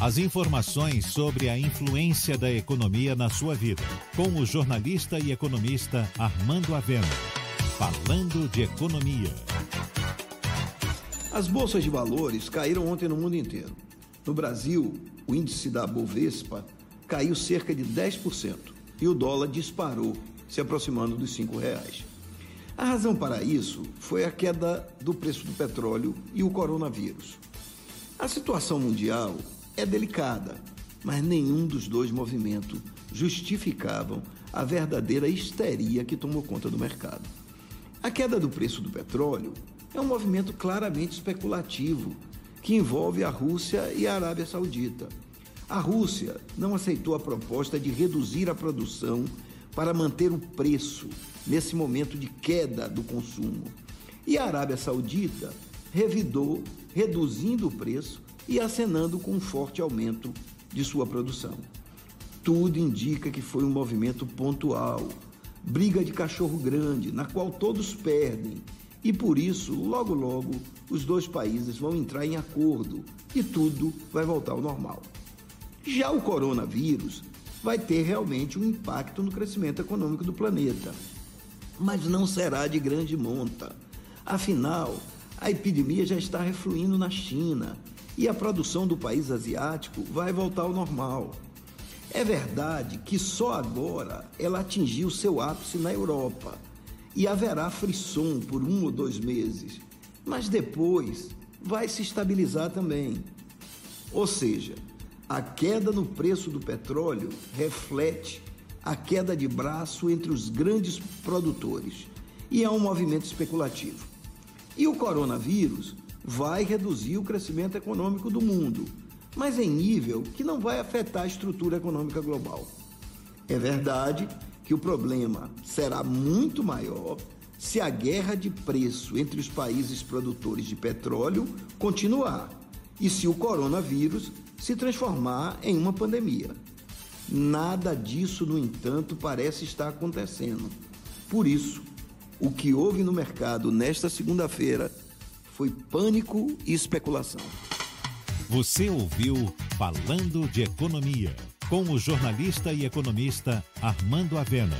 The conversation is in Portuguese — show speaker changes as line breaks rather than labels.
As informações sobre a influência da economia na sua vida. Com o jornalista e economista Armando Avena. Falando de economia.
As bolsas de valores caíram ontem no mundo inteiro. No Brasil, o índice da Bovespa caiu cerca de 10% e o dólar disparou, se aproximando dos R$ reais. A razão para isso foi a queda do preço do petróleo e o coronavírus. A situação mundial é delicada, mas nenhum dos dois movimentos justificavam a verdadeira histeria que tomou conta do mercado. A queda do preço do petróleo é um movimento claramente especulativo que envolve a Rússia e a Arábia Saudita. A Rússia não aceitou a proposta de reduzir a produção para manter o preço nesse momento de queda do consumo. E a Arábia Saudita revidou, reduzindo o preço e acenando com um forte aumento de sua produção. Tudo indica que foi um movimento pontual, briga de cachorro grande, na qual todos perdem, e por isso, logo logo, os dois países vão entrar em acordo e tudo vai voltar ao normal. Já o coronavírus vai ter realmente um impacto no crescimento econômico do planeta mas não será de grande monta. Afinal, a epidemia já está refluindo na China e a produção do país asiático vai voltar ao normal. É verdade que só agora ela atingiu seu ápice na Europa e haverá frisson por um ou dois meses, mas depois vai se estabilizar também. Ou seja, a queda no preço do petróleo reflete a queda de braço entre os grandes produtores e é um movimento especulativo. E o coronavírus vai reduzir o crescimento econômico do mundo, mas em nível que não vai afetar a estrutura econômica global. É verdade que o problema será muito maior se a guerra de preço entre os países produtores de petróleo continuar e se o coronavírus se transformar em uma pandemia. Nada disso, no entanto, parece estar acontecendo. Por isso, o que houve no mercado nesta segunda-feira foi pânico e especulação.
Você ouviu Falando de Economia, com o jornalista e economista Armando Avena.